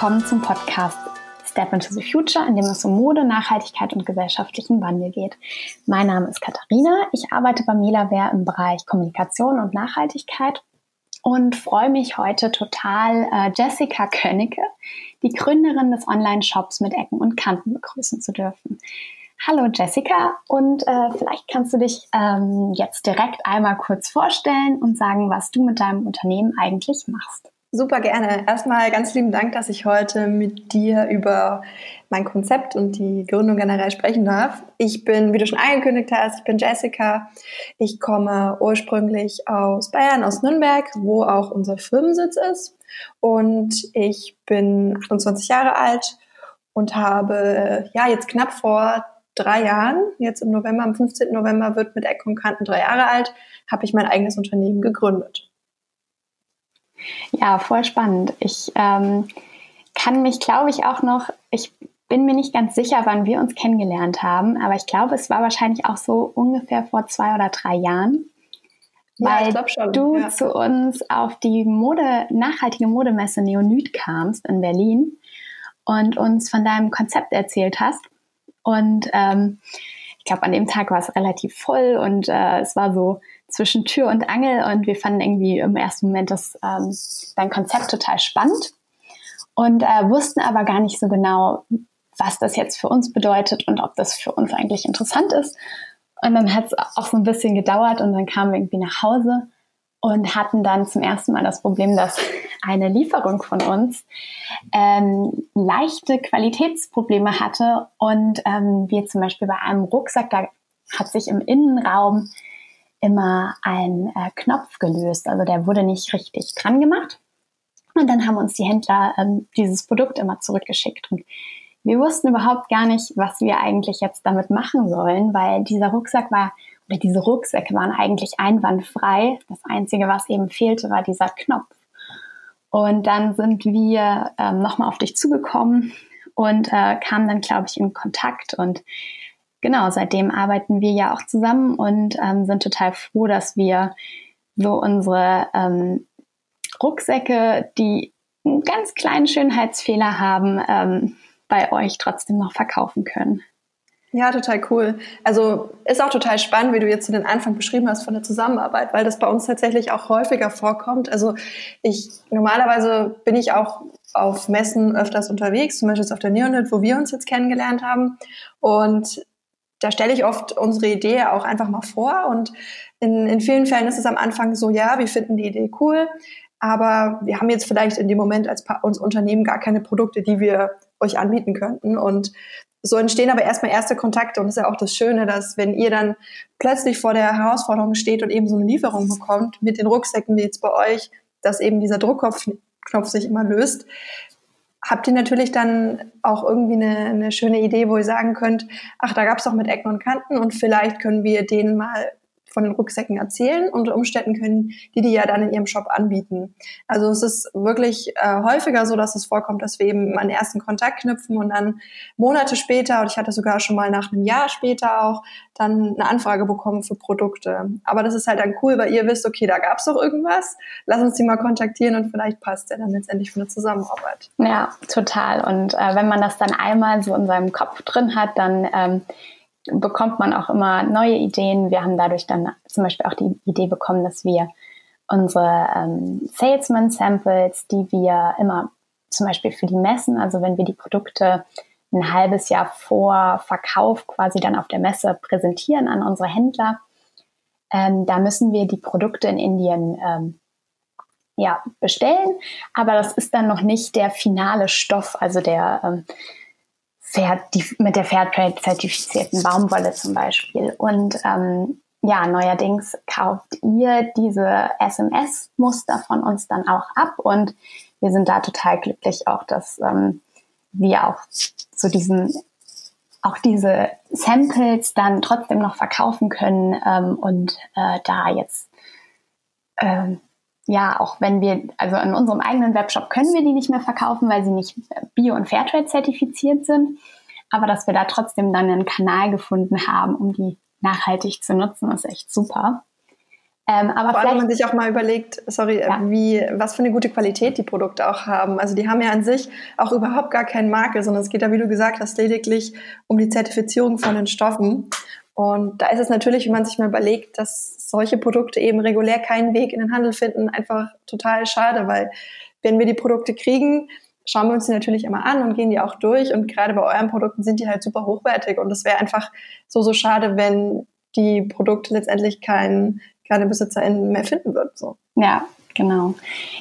willkommen zum Podcast Step into the Future, in dem es um Mode, Nachhaltigkeit und gesellschaftlichen Wandel geht. Mein Name ist Katharina. Ich arbeite bei Melaware im Bereich Kommunikation und Nachhaltigkeit und freue mich heute total, äh, Jessica Könnecke, die Gründerin des Online-Shops mit Ecken und Kanten, begrüßen zu dürfen. Hallo Jessica und äh, vielleicht kannst du dich ähm, jetzt direkt einmal kurz vorstellen und sagen, was du mit deinem Unternehmen eigentlich machst. Super gerne. Erstmal ganz lieben Dank, dass ich heute mit dir über mein Konzept und die Gründung generell sprechen darf. Ich bin, wie du schon angekündigt hast, ich bin Jessica. Ich komme ursprünglich aus Bayern, aus Nürnberg, wo auch unser Firmensitz ist. Und ich bin 28 Jahre alt und habe ja jetzt knapp vor drei Jahren, jetzt im November, am 15. November wird mit Eck und Kanten drei Jahre alt, habe ich mein eigenes Unternehmen gegründet. Ja, voll spannend. Ich ähm, kann mich, glaube ich, auch noch, ich bin mir nicht ganz sicher, wann wir uns kennengelernt haben, aber ich glaube, es war wahrscheinlich auch so ungefähr vor zwei oder drei Jahren. Weil ja, du ja. zu uns auf die Mode, nachhaltige Modemesse Neonyd kamst in Berlin und uns von deinem Konzept erzählt hast. Und ähm, ich glaube, an dem Tag war es relativ voll und äh, es war so zwischen Tür und Angel und wir fanden irgendwie im ersten Moment das, ähm, dein Konzept total spannend und äh, wussten aber gar nicht so genau, was das jetzt für uns bedeutet und ob das für uns eigentlich interessant ist. Und dann hat es auch so ein bisschen gedauert und dann kamen wir irgendwie nach Hause und hatten dann zum ersten Mal das Problem, dass eine Lieferung von uns ähm, leichte Qualitätsprobleme hatte und ähm, wir zum Beispiel bei einem Rucksack, da hat sich im Innenraum immer ein äh, Knopf gelöst. Also der wurde nicht richtig dran gemacht. Und dann haben uns die Händler ähm, dieses Produkt immer zurückgeschickt. Und wir wussten überhaupt gar nicht, was wir eigentlich jetzt damit machen sollen, weil dieser Rucksack war, oder diese Rucksäcke waren eigentlich einwandfrei. Das Einzige, was eben fehlte, war dieser Knopf. Und dann sind wir ähm, nochmal auf dich zugekommen und äh, kamen dann, glaube ich, in Kontakt und genau, seitdem arbeiten wir ja auch zusammen und ähm, sind total froh, dass wir so unsere ähm, Rucksäcke, die einen ganz kleinen Schönheitsfehler haben, ähm, bei euch trotzdem noch verkaufen können. Ja, total cool. Also ist auch total spannend, wie du jetzt zu den Anfang beschrieben hast von der Zusammenarbeit, weil das bei uns tatsächlich auch häufiger vorkommt. Also ich normalerweise bin ich auch auf Messen öfters unterwegs, zum Beispiel jetzt auf der Neonet, wo wir uns jetzt kennengelernt haben. Und da stelle ich oft unsere Idee auch einfach mal vor und in, in vielen Fällen ist es am Anfang so, ja, wir finden die Idee cool, aber wir haben jetzt vielleicht in dem Moment als uns Unternehmen gar keine Produkte, die wir euch anbieten könnten und so entstehen aber erstmal erste Kontakte und das ist ja auch das Schöne, dass wenn ihr dann plötzlich vor der Herausforderung steht und eben so eine Lieferung bekommt mit den Rucksäcken wie jetzt bei euch, dass eben dieser Druckkopfknopf sich immer löst, habt ihr natürlich dann auch irgendwie eine, eine schöne Idee, wo ihr sagen könnt, ach, da gab es doch mit Ecken und Kanten und vielleicht können wir denen mal von den Rucksäcken erzählen und Umständen können die die ja dann in ihrem Shop anbieten. Also es ist wirklich äh, häufiger so, dass es vorkommt, dass wir eben einen ersten Kontakt knüpfen und dann Monate später, und ich hatte sogar schon mal nach einem Jahr später auch, dann eine Anfrage bekommen für Produkte. Aber das ist halt dann cool, weil ihr wisst, okay, da gab es doch irgendwas, lass uns die mal kontaktieren und vielleicht passt der dann letztendlich für eine Zusammenarbeit. Ja, total. Und äh, wenn man das dann einmal so in seinem Kopf drin hat, dann ähm, bekommt man auch immer neue Ideen. Wir haben dadurch dann zum Beispiel auch die Idee bekommen, dass wir unsere ähm, Salesman-Samples, die wir immer zum Beispiel für die Messen, also wenn wir die Produkte ein halbes Jahr vor Verkauf quasi dann auf der Messe präsentieren an unsere Händler, ähm, da müssen wir die Produkte in Indien ähm, ja, bestellen, aber das ist dann noch nicht der finale Stoff, also der ähm, Fair, die, mit der Fairtrade-zertifizierten Baumwolle zum Beispiel. Und ähm, ja, neuerdings kauft ihr diese SMS-Muster von uns dann auch ab und wir sind da total glücklich auch, dass ähm, wir auch zu diesen auch diese Samples dann trotzdem noch verkaufen können ähm, und äh, da jetzt ähm, ja, auch wenn wir, also in unserem eigenen Webshop können wir die nicht mehr verkaufen, weil sie nicht Bio- und Fairtrade zertifiziert sind. Aber dass wir da trotzdem dann einen Kanal gefunden haben, um die nachhaltig zu nutzen, ist echt super. Ähm, aber Vor allem, wenn man sich auch mal überlegt, sorry, äh, ja. wie, was für eine gute Qualität die Produkte auch haben. Also die haben ja an sich auch überhaupt gar keinen Makel, sondern es geht ja, wie du gesagt hast, lediglich um die Zertifizierung von den Stoffen. Und da ist es natürlich, wenn man sich mal überlegt, dass solche Produkte eben regulär keinen Weg in den Handel finden, einfach total schade, weil wenn wir die Produkte kriegen, schauen wir uns die natürlich immer an und gehen die auch durch. Und gerade bei euren Produkten sind die halt super hochwertig. Und es wäre einfach so, so schade, wenn die Produkte letztendlich kein, keine BesitzerInnen mehr finden würden. So. Ja, genau.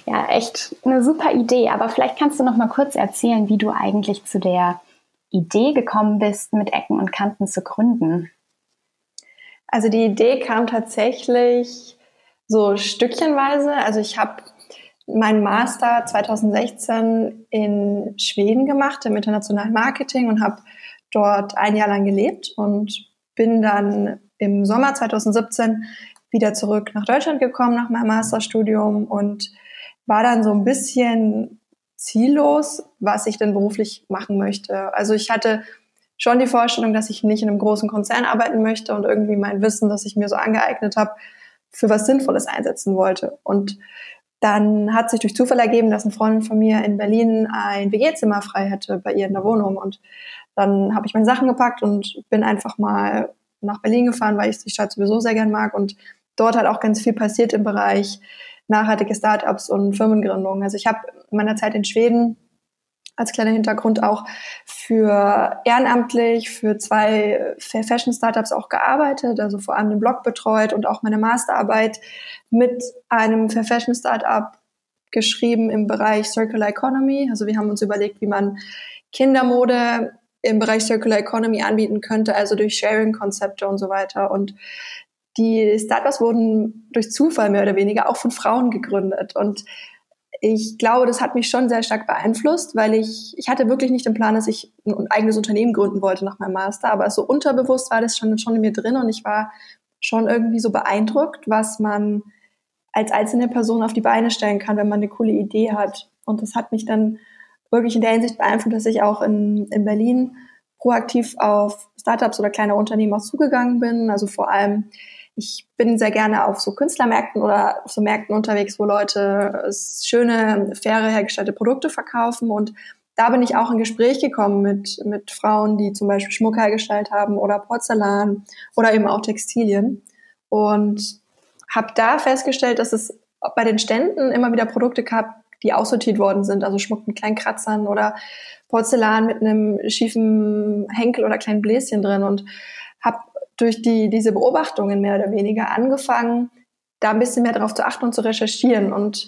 Ja, echt eine super Idee. Aber vielleicht kannst du noch mal kurz erzählen, wie du eigentlich zu der Idee gekommen bist, mit Ecken und Kanten zu gründen. Also die Idee kam tatsächlich so stückchenweise. Also ich habe meinen Master 2016 in Schweden gemacht im internationalen Marketing und habe dort ein Jahr lang gelebt und bin dann im Sommer 2017 wieder zurück nach Deutschland gekommen nach meinem Masterstudium und war dann so ein bisschen ziellos, was ich denn beruflich machen möchte. Also ich hatte schon die Vorstellung, dass ich nicht in einem großen Konzern arbeiten möchte und irgendwie mein Wissen, das ich mir so angeeignet habe, für was Sinnvolles einsetzen wollte. Und dann hat sich durch Zufall ergeben, dass eine Freundin von mir in Berlin ein WG-Zimmer frei hatte bei ihr in der Wohnung. Und dann habe ich meine Sachen gepackt und bin einfach mal nach Berlin gefahren, weil ich die Stadt sowieso sehr gern mag. Und dort hat auch ganz viel passiert im Bereich nachhaltige Startups und Firmengründung. Also ich habe in meiner Zeit in Schweden als kleiner Hintergrund auch für ehrenamtlich für zwei Fashion Startups auch gearbeitet, also vor allem den Blog betreut und auch meine Masterarbeit mit einem Fashion Startup geschrieben im Bereich Circular Economy. Also wir haben uns überlegt, wie man Kindermode im Bereich Circular Economy anbieten könnte, also durch Sharing-Konzepte und so weiter. Und die Startups wurden durch Zufall mehr oder weniger auch von Frauen gegründet. Und ich glaube, das hat mich schon sehr stark beeinflusst, weil ich, ich hatte wirklich nicht den Plan, dass ich ein eigenes Unternehmen gründen wollte nach meinem Master, aber so unterbewusst war das schon, schon in mir drin und ich war schon irgendwie so beeindruckt, was man als einzelne Person auf die Beine stellen kann, wenn man eine coole Idee hat. Und das hat mich dann wirklich in der Hinsicht beeinflusst, dass ich auch in, in Berlin proaktiv auf Startups oder kleine Unternehmen auch zugegangen bin. Also vor allem ich bin sehr gerne auf so Künstlermärkten oder auf so Märkten unterwegs, wo Leute schöne, faire, hergestellte Produkte verkaufen. Und da bin ich auch in Gespräch gekommen mit, mit Frauen, die zum Beispiel Schmuck hergestellt haben oder Porzellan oder eben auch Textilien. Und habe da festgestellt, dass es bei den Ständen immer wieder Produkte gab, die aussortiert worden sind, also Schmuck mit kleinen Kratzern oder Porzellan mit einem schiefen Henkel oder kleinen Bläschen drin und durch die, diese Beobachtungen mehr oder weniger angefangen, da ein bisschen mehr darauf zu achten und zu recherchieren. Und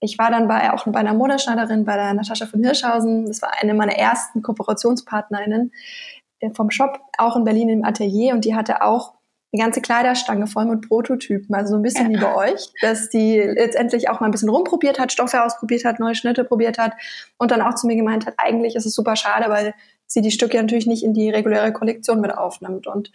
ich war dann bei, auch bei einer Modeschneiderin, bei der Natascha von Hirschhausen. Das war eine meiner ersten Kooperationspartnerinnen äh, vom Shop, auch in Berlin im Atelier. Und die hatte auch eine ganze Kleiderstange voll mit Prototypen, also so ein bisschen ja. wie bei euch, dass die letztendlich auch mal ein bisschen rumprobiert hat, Stoffe ausprobiert hat, neue Schnitte probiert hat und dann auch zu mir gemeint hat, eigentlich ist es super schade, weil sie die Stücke natürlich nicht in die reguläre Kollektion mit aufnimmt. Und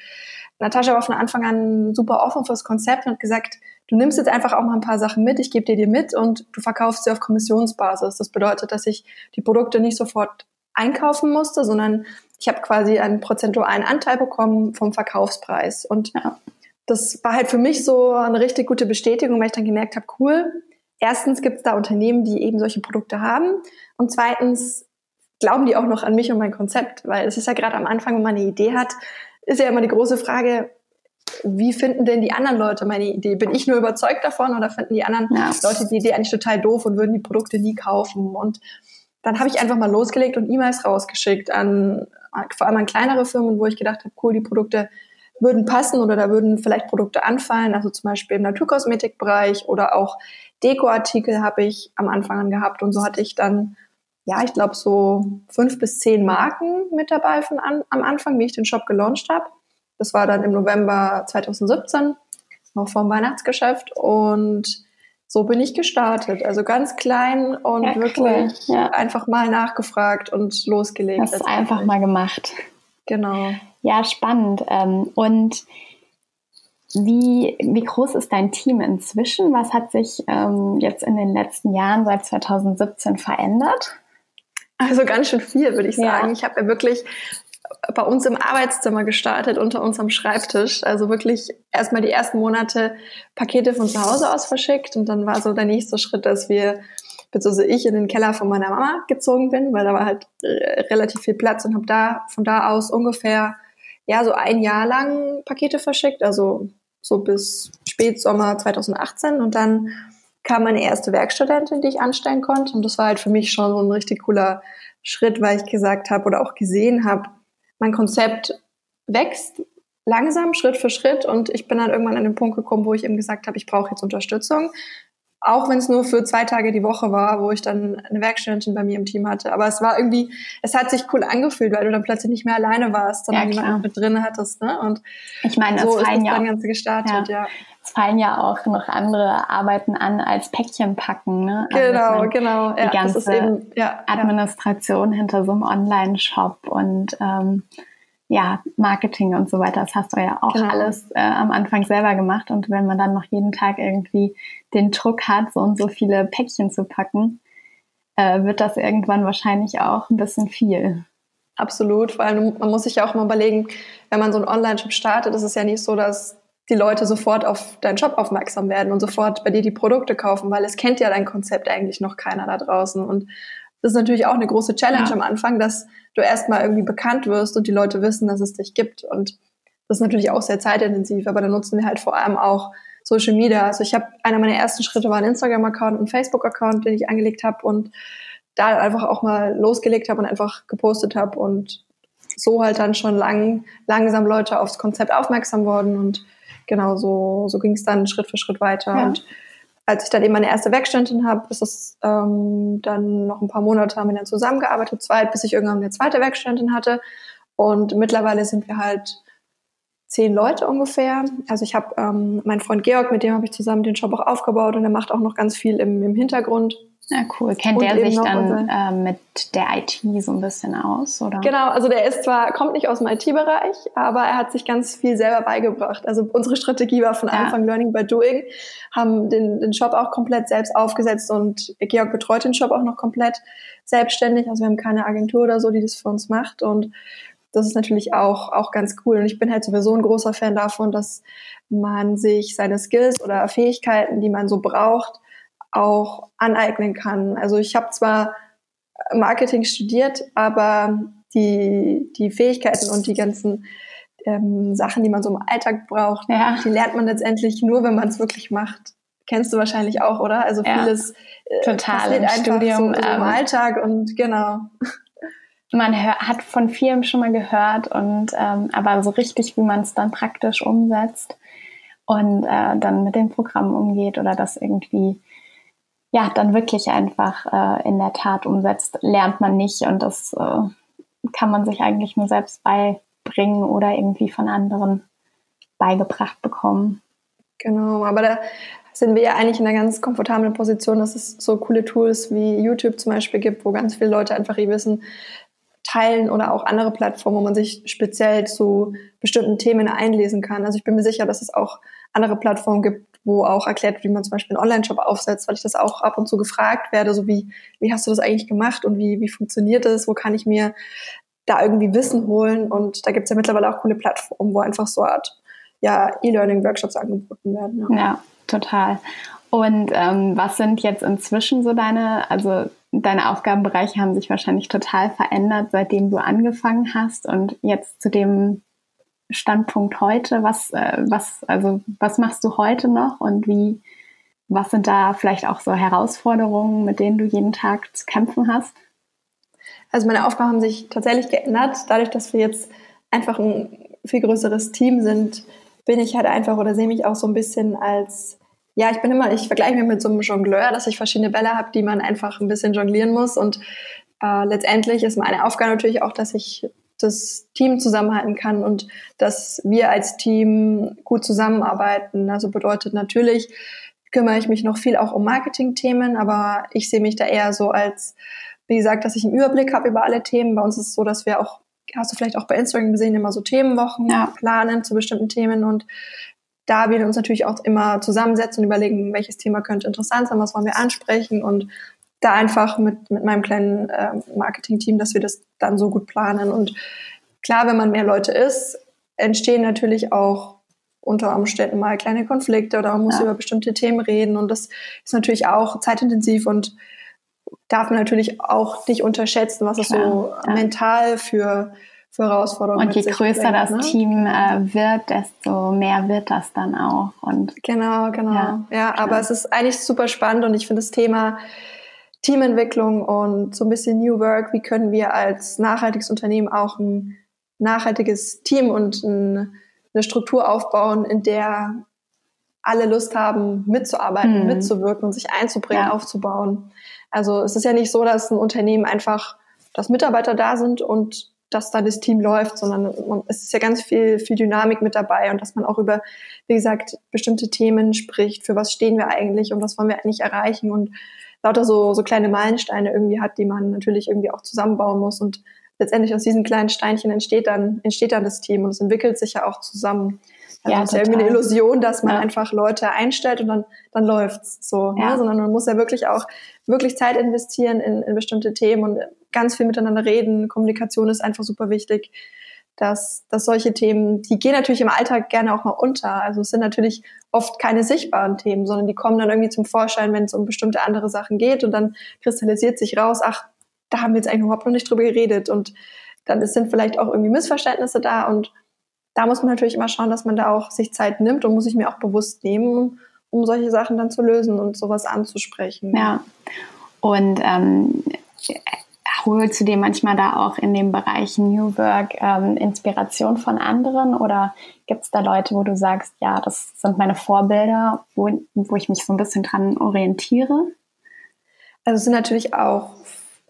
Natascha war von Anfang an super offen fürs Konzept und hat gesagt, du nimmst jetzt einfach auch mal ein paar Sachen mit, ich gebe dir die mit und du verkaufst sie auf Kommissionsbasis. Das bedeutet, dass ich die Produkte nicht sofort einkaufen musste, sondern ich habe quasi einen prozentualen Anteil bekommen vom Verkaufspreis. Und ja. das war halt für mich so eine richtig gute Bestätigung, weil ich dann gemerkt habe, cool, erstens gibt es da Unternehmen, die eben solche Produkte haben und zweitens glauben die auch noch an mich und mein Konzept, weil es ist ja gerade am Anfang, wenn man eine Idee hat, ist ja immer die große Frage, wie finden denn die anderen Leute meine Idee? Bin ich nur überzeugt davon oder finden die anderen ja. Leute die Idee eigentlich total doof und würden die Produkte nie kaufen? Und dann habe ich einfach mal losgelegt und E-Mails rausgeschickt an vor allem an kleinere Firmen, wo ich gedacht habe, cool, die Produkte würden passen oder da würden vielleicht Produkte anfallen, also zum Beispiel im Naturkosmetikbereich oder auch Dekoartikel habe ich am Anfang an gehabt und so hatte ich dann ja, ich glaube, so fünf bis zehn Marken mit dabei von an, am Anfang, wie ich den Shop gelauncht habe. Das war dann im November 2017, noch vor dem Weihnachtsgeschäft. Und so bin ich gestartet. Also ganz klein und ja, wirklich cool. ja. einfach mal nachgefragt und losgelegt. Hast es einfach mal gemacht. Genau. Ja, spannend. Ähm, und wie, wie groß ist dein Team inzwischen? Was hat sich ähm, jetzt in den letzten Jahren seit 2017 verändert? Also ganz schön viel, würde ich sagen. Ja. Ich habe ja wirklich bei uns im Arbeitszimmer gestartet, unter unserem Schreibtisch. Also wirklich erstmal die ersten Monate Pakete von zu Hause aus verschickt und dann war so der nächste Schritt, dass wir, beziehungsweise ich in den Keller von meiner Mama gezogen bin, weil da war halt relativ viel Platz und habe da von da aus ungefähr ja so ein Jahr lang Pakete verschickt, also so bis Spätsommer 2018 und dann kam meine erste Werkstudentin, die ich anstellen konnte und das war halt für mich schon so ein richtig cooler Schritt, weil ich gesagt habe oder auch gesehen habe, mein Konzept wächst langsam, Schritt für Schritt. Und ich bin dann irgendwann an den Punkt gekommen, wo ich eben gesagt habe, ich brauche jetzt Unterstützung. Auch wenn es nur für zwei Tage die Woche war, wo ich dann eine Werkstudentin bei mir im Team hatte. Aber es war irgendwie, es hat sich cool angefühlt, weil du dann plötzlich nicht mehr alleine warst, sondern ja, jemanden mit drin hattest. Ne? Und ich meine, so ist das ja dann Ganze gestartet, ja. ja. Es fallen ja auch noch andere Arbeiten an als Päckchen packen. Ne? Also genau, genau. Die ja, ganze eben, ja, Administration hinter so einem Online-Shop und ähm, ja, Marketing und so weiter. Das hast du ja auch genau. alles äh, am Anfang selber gemacht. Und wenn man dann noch jeden Tag irgendwie den Druck hat, so und so viele Päckchen zu packen, äh, wird das irgendwann wahrscheinlich auch ein bisschen viel. Absolut, weil man muss sich ja auch mal überlegen, wenn man so einen Online-Shop startet, ist es ja nicht so, dass die Leute sofort auf deinen Shop aufmerksam werden und sofort bei dir die Produkte kaufen, weil es kennt ja dein Konzept eigentlich noch keiner da draußen. Und das ist natürlich auch eine große Challenge ja. am Anfang, dass du erstmal irgendwie bekannt wirst und die Leute wissen, dass es dich gibt. Und das ist natürlich auch sehr zeitintensiv, aber da nutzen wir halt vor allem auch Social Media. Also ich habe einer meiner ersten Schritte war ein Instagram-Account und ein Facebook-Account, den ich angelegt habe und da einfach auch mal losgelegt habe und einfach gepostet habe und so halt dann schon lang, langsam Leute aufs Konzept aufmerksam worden und genau so, so ging es dann Schritt für Schritt weiter. Ja. Und als ich dann eben meine erste Werkstudentin habe, ist es ähm, dann noch ein paar Monate haben wir dann zusammengearbeitet, zwei, bis ich irgendwann eine zweite Werkstudentin hatte. Und mittlerweile sind wir halt zehn Leute ungefähr. Also ich habe ähm, meinen Freund Georg, mit dem habe ich zusammen den Shop auch aufgebaut und er macht auch noch ganz viel im, im Hintergrund. Ja, cool. Kennt und der sich dann äh, mit der IT so ein bisschen aus, oder? Genau, also der ist zwar, kommt nicht aus dem IT-Bereich, aber er hat sich ganz viel selber beigebracht. Also unsere Strategie war von ja. Anfang Learning by Doing, haben den, den Shop auch komplett selbst aufgesetzt und Georg betreut den Shop auch noch komplett selbstständig. Also wir haben keine Agentur oder so, die das für uns macht und das ist natürlich auch, auch ganz cool. Und ich bin halt sowieso ein großer Fan davon, dass man sich seine Skills oder Fähigkeiten, die man so braucht, auch aneignen kann. Also ich habe zwar Marketing studiert, aber die, die Fähigkeiten und die ganzen ähm, Sachen, die man so im Alltag braucht, ja. die lernt man letztendlich nur, wenn man es wirklich macht. Kennst du wahrscheinlich auch, oder? Also ja. vieles äh, Total, passiert im einfach Studium, so, so ähm, im Alltag und genau. Man hör, hat von vielem schon mal gehört und ähm, aber so richtig, wie man es dann praktisch umsetzt und äh, dann mit dem Programm umgeht oder das irgendwie ja, dann wirklich einfach äh, in der Tat umsetzt, lernt man nicht und das äh, kann man sich eigentlich nur selbst beibringen oder irgendwie von anderen beigebracht bekommen. Genau, aber da sind wir ja eigentlich in einer ganz komfortablen Position, dass es so coole Tools wie YouTube zum Beispiel gibt, wo ganz viele Leute einfach ihr Wissen teilen oder auch andere Plattformen, wo man sich speziell zu bestimmten Themen einlesen kann. Also ich bin mir sicher, dass es auch andere Plattformen gibt, wo auch erklärt wie man zum Beispiel einen Online-Shop aufsetzt, weil ich das auch ab und zu gefragt werde, so wie, wie hast du das eigentlich gemacht und wie, wie funktioniert das, wo kann ich mir da irgendwie Wissen holen und da gibt's ja mittlerweile auch coole Plattformen, wo einfach so Art ja, E-Learning-Workshops angeboten werden. Ja, ja total. Und ähm, was sind jetzt inzwischen so deine, also deine Aufgabenbereiche haben sich wahrscheinlich total verändert, seitdem du angefangen hast und jetzt zu dem Standpunkt heute? Was, äh, was, also, was machst du heute noch und wie, was sind da vielleicht auch so Herausforderungen, mit denen du jeden Tag zu kämpfen hast? Also meine Aufgaben haben sich tatsächlich geändert. Dadurch, dass wir jetzt einfach ein viel größeres Team sind, bin ich halt einfach oder sehe mich auch so ein bisschen als, ja, ich bin immer, ich vergleiche mich mit so einem Jongleur, dass ich verschiedene Bälle habe, die man einfach ein bisschen jonglieren muss. Und äh, letztendlich ist meine Aufgabe natürlich auch, dass ich das Team zusammenhalten kann und dass wir als Team gut zusammenarbeiten. Also bedeutet natürlich, kümmere ich mich noch viel auch um Marketing-Themen, aber ich sehe mich da eher so als, wie gesagt, dass ich einen Überblick habe über alle Themen. Bei uns ist es so, dass wir auch, hast du vielleicht auch bei Instagram gesehen, immer so Themenwochen ja. planen zu bestimmten Themen und da wir uns natürlich auch immer zusammensetzen und überlegen, welches Thema könnte interessant sein, was wollen wir ansprechen und da einfach mit, mit meinem kleinen äh, Marketing-Team, dass wir das dann so gut planen. Und klar, wenn man mehr Leute ist, entstehen natürlich auch unter Umständen mal kleine Konflikte oder man muss ja. über bestimmte Themen reden und das ist natürlich auch zeitintensiv und darf man natürlich auch nicht unterschätzen, was es so ja. mental für, für Herausforderungen Und je größer bringt, das ne? Team äh, wird, desto mehr wird das dann auch. Und genau, genau. Ja, ja aber es ist eigentlich super spannend und ich finde das Thema Teamentwicklung und so ein bisschen New Work, wie können wir als nachhaltiges Unternehmen auch ein nachhaltiges Team und ein, eine Struktur aufbauen, in der alle Lust haben, mitzuarbeiten, mhm. mitzuwirken und sich einzubringen, ja. aufzubauen. Also es ist ja nicht so, dass ein Unternehmen einfach, dass Mitarbeiter da sind und dass da das Team läuft, sondern es ist ja ganz viel, viel Dynamik mit dabei und dass man auch über, wie gesagt, bestimmte Themen spricht. Für was stehen wir eigentlich und was wollen wir eigentlich erreichen und lauter so, so kleine Meilensteine irgendwie hat, die man natürlich irgendwie auch zusammenbauen muss und letztendlich aus diesen kleinen Steinchen entsteht dann, entsteht dann das Team und es entwickelt sich ja auch zusammen. Also ja, es ist ja irgendwie eine Illusion, dass man ja. einfach Leute einstellt und dann, dann läuft's so. Ne? Ja. Ne? Sondern man muss ja wirklich auch wirklich Zeit investieren in, in bestimmte Themen und ganz viel miteinander reden. Kommunikation ist einfach super wichtig. Dass, dass solche Themen, die gehen natürlich im Alltag gerne auch mal unter. Also es sind natürlich oft keine sichtbaren Themen, sondern die kommen dann irgendwie zum Vorschein, wenn es um bestimmte andere Sachen geht und dann kristallisiert sich raus, ach, da haben wir jetzt eigentlich überhaupt noch nicht drüber geredet und dann sind vielleicht auch irgendwie Missverständnisse da und da muss man natürlich immer schauen, dass man da auch sich Zeit nimmt und muss sich mir auch bewusst nehmen, um solche Sachen dann zu lösen und sowas anzusprechen. Ja. Und ähm, holst du dir manchmal da auch in dem Bereich New Work ähm, Inspiration von anderen oder gibt es da Leute, wo du sagst, ja, das sind meine Vorbilder, wo, wo ich mich so ein bisschen dran orientiere? Also es sind natürlich auch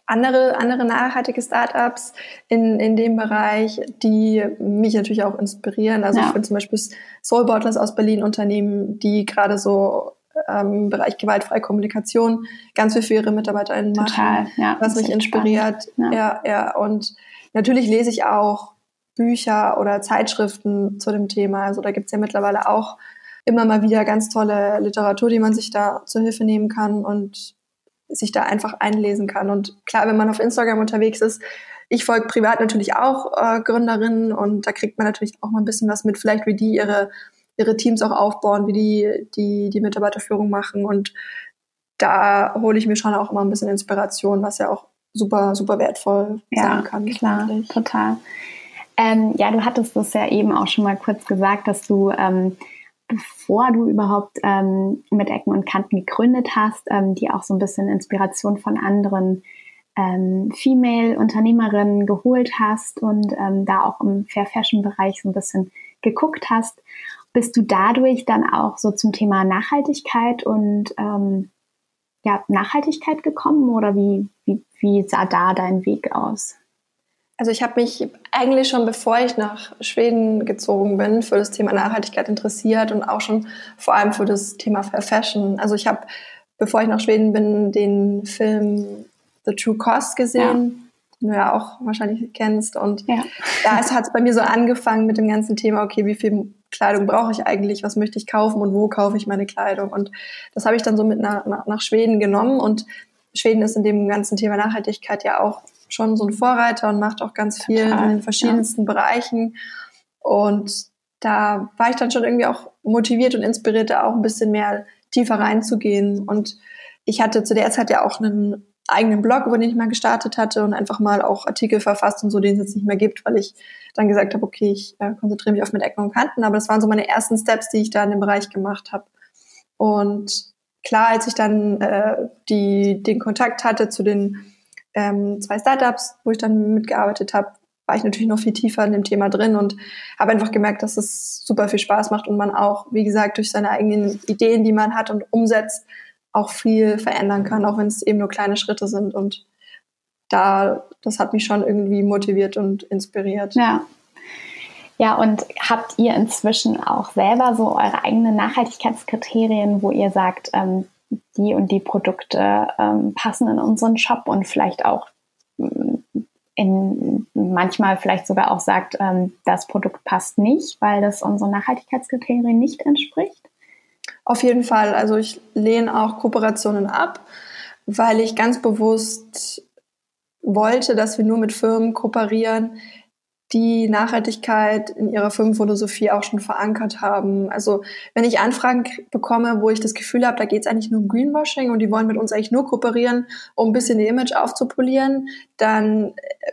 andere, andere nachhaltige Startups in, in dem Bereich, die mich natürlich auch inspirieren. Also ja. ich finde zum Beispiel Soul Bottlers aus Berlin Unternehmen, die gerade so ähm, im Bereich gewaltfreie Kommunikation ganz viel für ihre MitarbeiterInnen machen, Total, ja, was mich inspiriert. Ja. ja, ja. Und natürlich lese ich auch Bücher oder Zeitschriften zu dem Thema. Also da gibt's ja mittlerweile auch immer mal wieder ganz tolle Literatur, die man sich da zur Hilfe nehmen kann. Und sich da einfach einlesen kann. Und klar, wenn man auf Instagram unterwegs ist, ich folge privat natürlich auch äh, Gründerinnen und da kriegt man natürlich auch mal ein bisschen was mit, vielleicht wie die ihre, ihre Teams auch aufbauen, wie die, die die Mitarbeiterführung machen. Und da hole ich mir schon auch immer ein bisschen Inspiration, was ja auch super, super wertvoll ja, sein kann. Klar, total. Ähm, ja, du hattest es ja eben auch schon mal kurz gesagt, dass du ähm, bevor du überhaupt ähm, mit Ecken und Kanten gegründet hast, ähm, die auch so ein bisschen Inspiration von anderen ähm, Female-Unternehmerinnen geholt hast und ähm, da auch im Fair Fashion-Bereich so ein bisschen geguckt hast, bist du dadurch dann auch so zum Thema Nachhaltigkeit und ähm, ja, Nachhaltigkeit gekommen oder wie, wie, wie sah da dein Weg aus? Also ich habe mich eigentlich schon bevor ich nach Schweden gezogen bin, für das Thema Nachhaltigkeit interessiert und auch schon vor allem für das Thema Fair Fashion. Also ich habe, bevor ich nach Schweden bin, den Film The True Cost gesehen, ja. den du ja auch wahrscheinlich kennst. Und ja. da hat es bei mir so angefangen mit dem ganzen Thema, okay, wie viel Kleidung brauche ich eigentlich, was möchte ich kaufen und wo kaufe ich meine Kleidung. Und das habe ich dann so mit nach, nach Schweden genommen und Schweden ist in dem ganzen Thema Nachhaltigkeit ja auch schon so ein Vorreiter und macht auch ganz viel Total, in den verschiedensten ja. Bereichen. Und da war ich dann schon irgendwie auch motiviert und inspiriert, da auch ein bisschen mehr tiefer reinzugehen. Und ich hatte zu der Zeit ja auch einen eigenen Blog, wo ich mal gestartet hatte und einfach mal auch Artikel verfasst und so, den es jetzt nicht mehr gibt, weil ich dann gesagt habe, okay, ich äh, konzentriere mich auf mit Ecken und Kanten. Aber das waren so meine ersten Steps, die ich da in dem Bereich gemacht habe. Und klar, als ich dann äh, die, den Kontakt hatte zu den ähm, zwei Startups, wo ich dann mitgearbeitet habe, war ich natürlich noch viel tiefer in dem Thema drin und habe einfach gemerkt, dass es super viel Spaß macht und man auch, wie gesagt, durch seine eigenen Ideen, die man hat und umsetzt, auch viel verändern kann, auch wenn es eben nur kleine Schritte sind. Und da, das hat mich schon irgendwie motiviert und inspiriert. Ja. Ja, und habt ihr inzwischen auch selber so eure eigenen Nachhaltigkeitskriterien, wo ihr sagt, ähm, die und die Produkte ähm, passen in unseren Shop und vielleicht auch mm, in, manchmal vielleicht sogar auch sagt, ähm, das Produkt passt nicht, weil das unseren Nachhaltigkeitskriterien nicht entspricht? Auf jeden Fall. Also ich lehne auch Kooperationen ab, weil ich ganz bewusst wollte, dass wir nur mit Firmen kooperieren, die Nachhaltigkeit in ihrer Firmenphilosophie auch schon verankert haben. Also wenn ich Anfragen bekomme, wo ich das Gefühl habe, da geht es eigentlich nur um Greenwashing und die wollen mit uns eigentlich nur kooperieren, um ein bisschen die Image aufzupolieren, dann äh,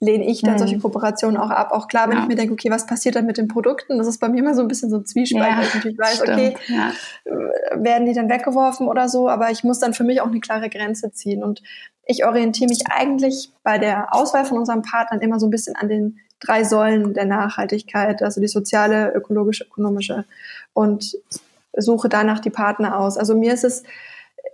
lehne ich dann mhm. solche Kooperationen auch ab. Auch klar, wenn ja. ich mir denke, okay, was passiert dann mit den Produkten? Das ist bei mir immer so ein bisschen so ein Zwiespalt, ja, weil ich natürlich weiß, stimmt. okay, ja. Äh, werden die dann weggeworfen oder so, aber ich muss dann für mich auch eine klare Grenze ziehen. Und ich orientiere mich eigentlich bei der Auswahl von unseren Partnern immer so ein bisschen an den drei Säulen der Nachhaltigkeit, also die soziale, ökologische, ökonomische und suche danach die Partner aus. Also mir ist es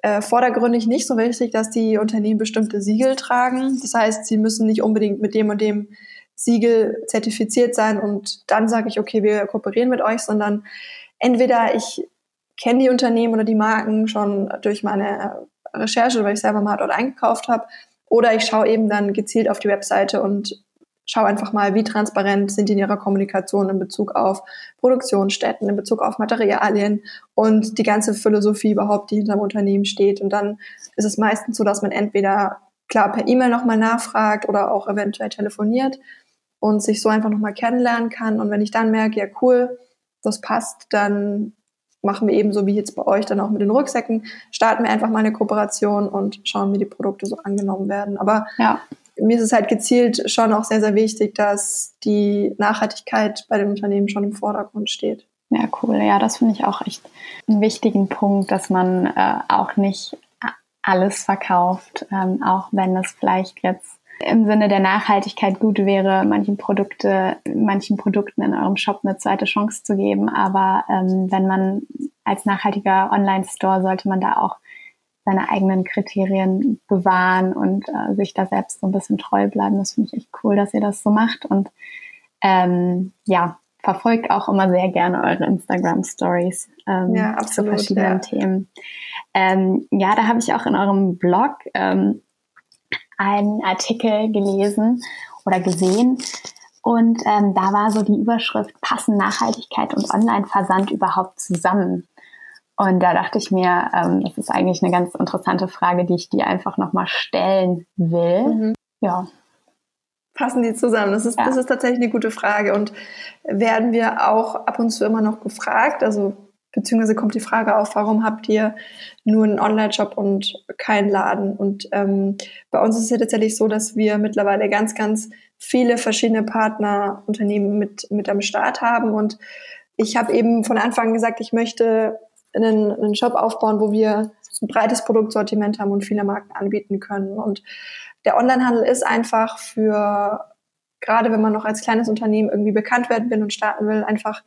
äh, vordergründig nicht so wichtig, dass die Unternehmen bestimmte Siegel tragen. Das heißt, sie müssen nicht unbedingt mit dem und dem Siegel zertifiziert sein und dann sage ich, okay, wir kooperieren mit euch, sondern entweder ich kenne die Unternehmen oder die Marken schon durch meine Recherche, weil ich selber mal dort eingekauft habe. Oder ich schaue eben dann gezielt auf die Webseite und schaue einfach mal, wie transparent sind die in ihrer Kommunikation in Bezug auf Produktionsstätten, in Bezug auf Materialien und die ganze Philosophie überhaupt, die hinter dem Unternehmen steht. Und dann ist es meistens so, dass man entweder klar per E-Mail nochmal nachfragt oder auch eventuell telefoniert und sich so einfach nochmal kennenlernen kann. Und wenn ich dann merke, ja cool, das passt, dann machen wir eben so wie jetzt bei euch dann auch mit den Rucksäcken, starten wir einfach mal eine Kooperation und schauen, wie die Produkte so angenommen werden. Aber ja. Mir ist es halt gezielt schon auch sehr, sehr wichtig, dass die Nachhaltigkeit bei den Unternehmen schon im Vordergrund steht. Ja, cool. Ja, das finde ich auch echt einen wichtigen Punkt, dass man äh, auch nicht alles verkauft, ähm, auch wenn es vielleicht jetzt im Sinne der Nachhaltigkeit gut wäre, manchen Produkte, manchen Produkten in eurem Shop eine zweite Chance zu geben. Aber ähm, wenn man als nachhaltiger Online-Store sollte man da auch seine eigenen Kriterien bewahren und äh, sich da selbst so ein bisschen treu bleiben. Das finde ich echt cool, dass ihr das so macht. Und ähm, ja, verfolgt auch immer sehr gerne eure Instagram Stories ähm, ja, zu verschiedenen ja. Themen. Ähm, ja, da habe ich auch in eurem Blog ähm, einen Artikel gelesen oder gesehen. Und ähm, da war so die Überschrift, passen Nachhaltigkeit und Online-Versand überhaupt zusammen? Und da dachte ich mir, ähm, das ist eigentlich eine ganz interessante Frage, die ich dir einfach nochmal stellen will. Mhm. Ja. Passen die zusammen? Das ist, ja. das ist tatsächlich eine gute Frage. Und werden wir auch ab und zu immer noch gefragt, also beziehungsweise kommt die Frage auf, warum habt ihr nur einen Online-Shop und keinen Laden? Und ähm, bei uns ist es ja tatsächlich so, dass wir mittlerweile ganz, ganz viele verschiedene Partnerunternehmen mit, mit am Start haben. Und ich habe eben von Anfang an gesagt, ich möchte einen, einen Shop aufbauen, wo wir ein breites Produktsortiment haben und viele Marken anbieten können. Und der Onlinehandel ist einfach für, gerade wenn man noch als kleines Unternehmen irgendwie bekannt werden will und starten will, einfach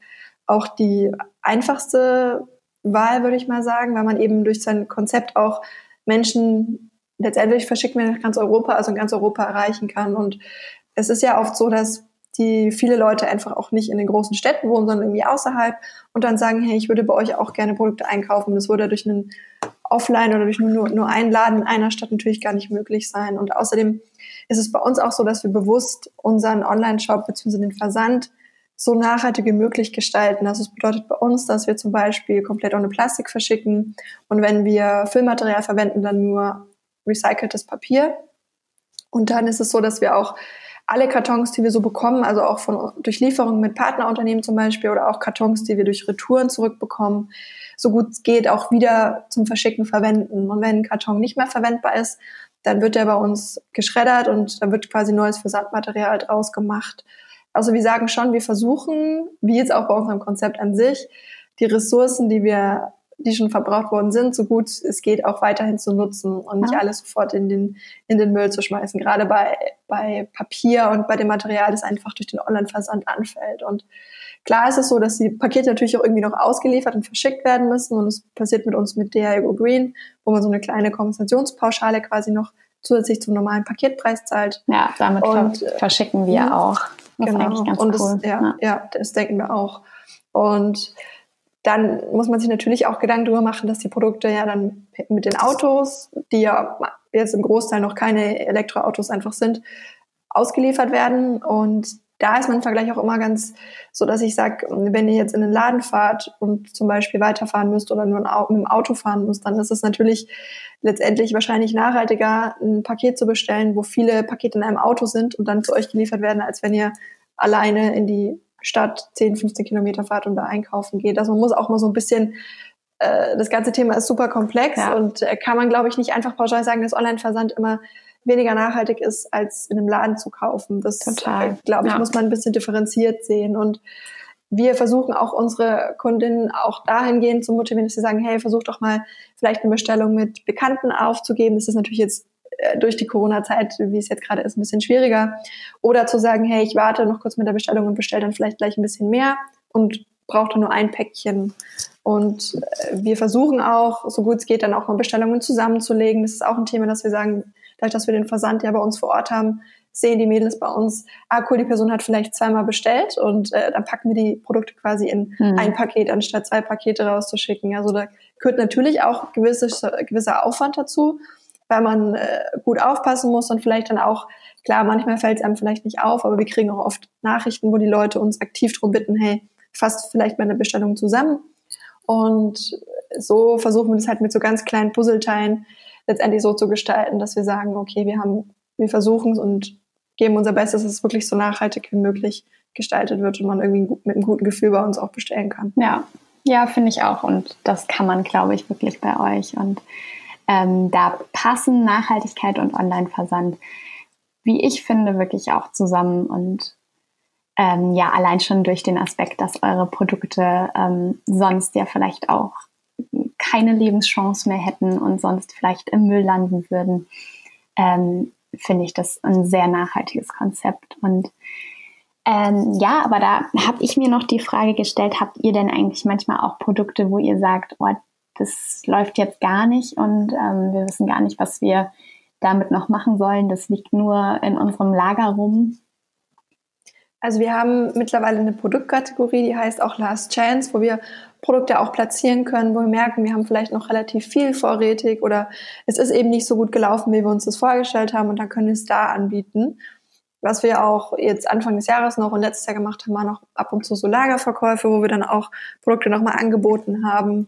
auch die einfachste Wahl, würde ich mal sagen, weil man eben durch sein Konzept auch Menschen letztendlich verschickt mir nach ganz Europa, also in ganz Europa erreichen kann. Und es ist ja oft so, dass die viele Leute einfach auch nicht in den großen Städten wohnen, sondern irgendwie außerhalb und dann sagen, hey, ich würde bei euch auch gerne Produkte einkaufen. Das würde durch einen Offline oder durch nur, nur einen Laden in einer Stadt natürlich gar nicht möglich sein. Und außerdem ist es bei uns auch so, dass wir bewusst unseren Online-Shop bzw. den Versand so nachhaltig wie möglich gestalten. Also es bedeutet bei uns, dass wir zum Beispiel komplett ohne Plastik verschicken und wenn wir Füllmaterial verwenden, dann nur recyceltes Papier. Und dann ist es so, dass wir auch alle Kartons, die wir so bekommen, also auch von durch Lieferungen mit Partnerunternehmen zum Beispiel oder auch Kartons, die wir durch Retouren zurückbekommen, so gut es geht auch wieder zum Verschicken verwenden. Und wenn ein Karton nicht mehr verwendbar ist, dann wird der bei uns geschreddert und dann wird quasi neues Versandmaterial draus gemacht. Also wir sagen schon, wir versuchen, wie jetzt auch bei unserem Konzept an sich, die Ressourcen, die wir, die schon verbraucht worden sind, so gut es geht, auch weiterhin zu nutzen und nicht alles sofort in den, in den Müll zu schmeißen. Gerade bei, bei Papier und bei dem Material, das einfach durch den Online-Versand anfällt. Und klar ist es so, dass die Pakete natürlich auch irgendwie noch ausgeliefert und verschickt werden müssen. Und es passiert mit uns mit DHL Go Green, wo man so eine kleine Kompensationspauschale quasi noch zusätzlich zum normalen Paketpreis zahlt. Ja, damit und, verschicken wir auch. Das genau. und das, cool. ja, ja, ja, das denken wir auch. Und dann muss man sich natürlich auch Gedanken darüber machen, dass die Produkte ja dann mit den Autos, die ja jetzt im Großteil noch keine Elektroautos einfach sind, ausgeliefert werden. Und da ist mein Vergleich auch immer ganz so, dass ich sage, wenn ihr jetzt in den Laden fahrt und zum Beispiel weiterfahren müsst oder nur mit dem Auto fahren müsst, dann ist es natürlich letztendlich wahrscheinlich nachhaltiger, ein Paket zu bestellen, wo viele Pakete in einem Auto sind und dann zu euch geliefert werden, als wenn ihr alleine in die Stadt 10, 15 Kilometer fahrt und da einkaufen geht. Also man muss auch mal so ein bisschen äh, das ganze Thema ist super komplex ja. und äh, kann man, glaube ich, nicht einfach pauschal sagen, dass Online-Versand immer weniger nachhaltig ist, als in einem Laden zu kaufen. Das, Total. glaube ich, ja. muss man ein bisschen differenziert sehen. Und wir versuchen auch unsere Kundinnen auch dahingehend zu motivieren, dass sie sagen, hey, versuch doch mal vielleicht eine Bestellung mit Bekannten aufzugeben. Das ist natürlich jetzt äh, durch die Corona-Zeit, wie es jetzt gerade ist, ein bisschen schwieriger. Oder zu sagen, hey, ich warte noch kurz mit der Bestellung und bestelle dann vielleicht gleich ein bisschen mehr und brauche dann nur ein Päckchen. Und äh, wir versuchen auch, so gut es geht, dann auch mal Bestellungen zusammenzulegen. Das ist auch ein Thema, dass wir sagen, dadurch, dass wir den Versand ja bei uns vor Ort haben, sehen die Mädels bei uns, ah cool, die Person hat vielleicht zweimal bestellt und äh, dann packen wir die Produkte quasi in mhm. ein Paket, anstatt zwei Pakete rauszuschicken. Also da gehört natürlich auch gewisse, gewisser Aufwand dazu, weil man äh, gut aufpassen muss und vielleicht dann auch, klar, manchmal fällt es einem vielleicht nicht auf, aber wir kriegen auch oft Nachrichten, wo die Leute uns aktiv darum bitten, hey, fasst vielleicht meine Bestellung zusammen. Und so versuchen wir das halt mit so ganz kleinen Puzzleteilen letztendlich so zu gestalten, dass wir sagen, okay, wir haben, wir versuchen es und geben unser Bestes, dass es wirklich so nachhaltig wie möglich gestaltet wird und man irgendwie mit einem guten Gefühl bei uns auch bestellen kann. Ja, ja, finde ich auch. Und das kann man, glaube ich, wirklich bei euch. Und ähm, da passen Nachhaltigkeit und Online-Versand, wie ich finde, wirklich auch zusammen. Und ähm, ja, allein schon durch den Aspekt, dass eure Produkte ähm, sonst ja vielleicht auch keine Lebenschance mehr hätten und sonst vielleicht im Müll landen würden, ähm, finde ich das ein sehr nachhaltiges Konzept. Und ähm, ja, aber da habe ich mir noch die Frage gestellt, habt ihr denn eigentlich manchmal auch Produkte, wo ihr sagt, oh, das läuft jetzt gar nicht und ähm, wir wissen gar nicht, was wir damit noch machen sollen. Das liegt nur in unserem Lager rum. Also wir haben mittlerweile eine Produktkategorie, die heißt auch Last Chance, wo wir Produkte auch platzieren können, wo wir merken, wir haben vielleicht noch relativ viel vorrätig oder es ist eben nicht so gut gelaufen, wie wir uns das vorgestellt haben und dann können wir es da anbieten. Was wir auch jetzt Anfang des Jahres noch und letztes Jahr gemacht haben, waren noch ab und zu so Lagerverkäufe, wo wir dann auch Produkte nochmal angeboten haben.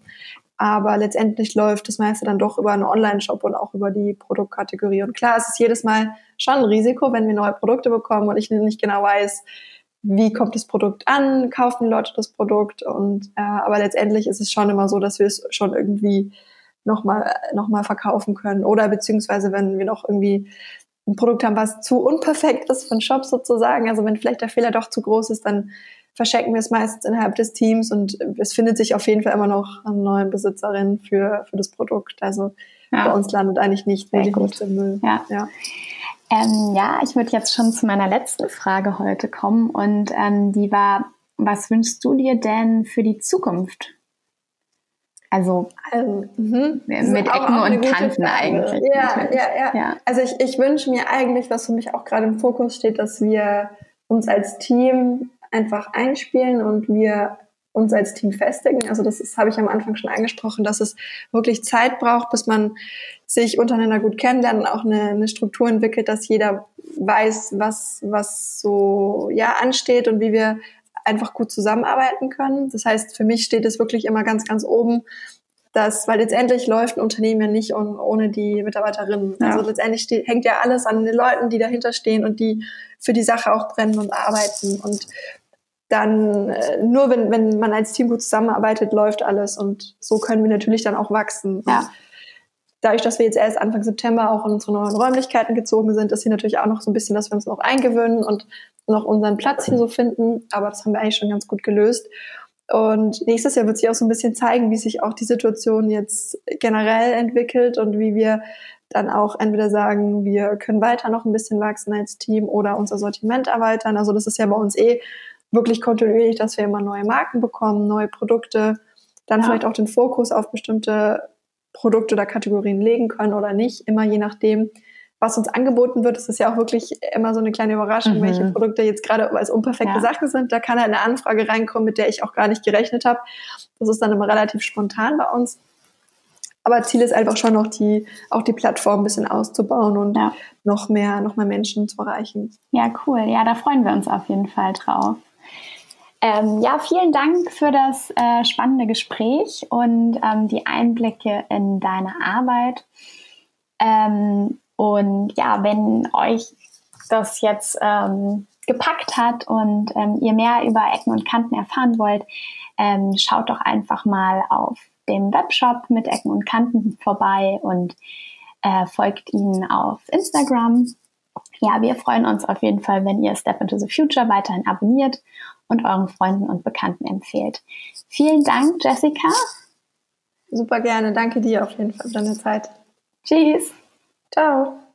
Aber letztendlich läuft das meiste dann doch über einen Online-Shop und auch über die Produktkategorie. Und klar, es ist jedes Mal schon ein Risiko, wenn wir neue Produkte bekommen und ich nicht genau weiß, wie kommt das Produkt an, kaufen Leute das Produkt? Und äh, aber letztendlich ist es schon immer so, dass wir es schon irgendwie nochmal noch mal verkaufen können. Oder beziehungsweise wenn wir noch irgendwie ein Produkt haben, was zu unperfekt ist von Shop sozusagen, also wenn vielleicht der Fehler doch zu groß ist, dann verschenken wir es meistens innerhalb des Teams und es findet sich auf jeden Fall immer noch eine neue Besitzerin für, für das Produkt. Also ja. bei uns landet eigentlich nicht, wirklich nichts im Müll. Ja. ja. Ähm, ja, ich würde jetzt schon zu meiner letzten Frage heute kommen und ähm, die war, was wünschst du dir denn für die Zukunft? Also, also mhm. mit Ecken und Kanten eigentlich. Ja, ja, ja, ja, Also ich, ich wünsche mir eigentlich, was für mich auch gerade im Fokus steht, dass wir uns als Team einfach einspielen und wir uns als Team festigen. Also das ist, habe ich am Anfang schon angesprochen, dass es wirklich Zeit braucht, bis man sich untereinander gut kennenlernt und auch eine, eine Struktur entwickelt, dass jeder weiß, was, was so ja ansteht und wie wir einfach gut zusammenarbeiten können. Das heißt, für mich steht es wirklich immer ganz, ganz oben, dass, weil letztendlich läuft ein Unternehmen ja nicht ohne die Mitarbeiterinnen. Ja. Also letztendlich steht, hängt ja alles an den Leuten, die dahinter stehen und die für die Sache auch brennen und arbeiten. Und dann äh, nur wenn, wenn man als Team gut zusammenarbeitet, läuft alles und so können wir natürlich dann auch wachsen. Ja. dadurch, dass wir jetzt erst Anfang September auch in unsere neuen Räumlichkeiten gezogen sind, ist hier natürlich auch noch so ein bisschen, dass wir uns noch eingewöhnen und noch unseren Platz hier so finden. Aber das haben wir eigentlich schon ganz gut gelöst. Und nächstes Jahr wird sich auch so ein bisschen zeigen, wie sich auch die Situation jetzt generell entwickelt und wie wir dann auch entweder sagen, wir können weiter noch ein bisschen wachsen als Team oder unser Sortiment erweitern. Also das ist ja bei uns eh wirklich kontinuierlich, dass wir immer neue Marken bekommen, neue Produkte, dann ja. vielleicht auch den Fokus auf bestimmte Produkte oder Kategorien legen können oder nicht, immer je nachdem, was uns angeboten wird. Es ist ja auch wirklich immer so eine kleine Überraschung, mhm. welche Produkte jetzt gerade als unperfekte ja. Sachen sind. Da kann halt eine Anfrage reinkommen, mit der ich auch gar nicht gerechnet habe. Das ist dann immer relativ spontan bei uns. Aber Ziel ist einfach schon noch die, auch die Plattform ein bisschen auszubauen und ja. noch mehr, noch mehr Menschen zu erreichen. Ja, cool. Ja, da freuen wir uns auf jeden Fall drauf. Ähm, ja, vielen Dank für das äh, spannende Gespräch und ähm, die Einblicke in deine Arbeit. Ähm, und ja, wenn euch das jetzt ähm, gepackt hat und ähm, ihr mehr über Ecken und Kanten erfahren wollt, ähm, schaut doch einfach mal auf dem Webshop mit Ecken und Kanten vorbei und äh, folgt ihnen auf Instagram. Ja, wir freuen uns auf jeden Fall, wenn ihr Step into the Future weiterhin abonniert und euren Freunden und Bekannten empfehlt. Vielen Dank, Jessica. Super gerne. Danke dir auf jeden Fall für deine Zeit. Tschüss. Ciao.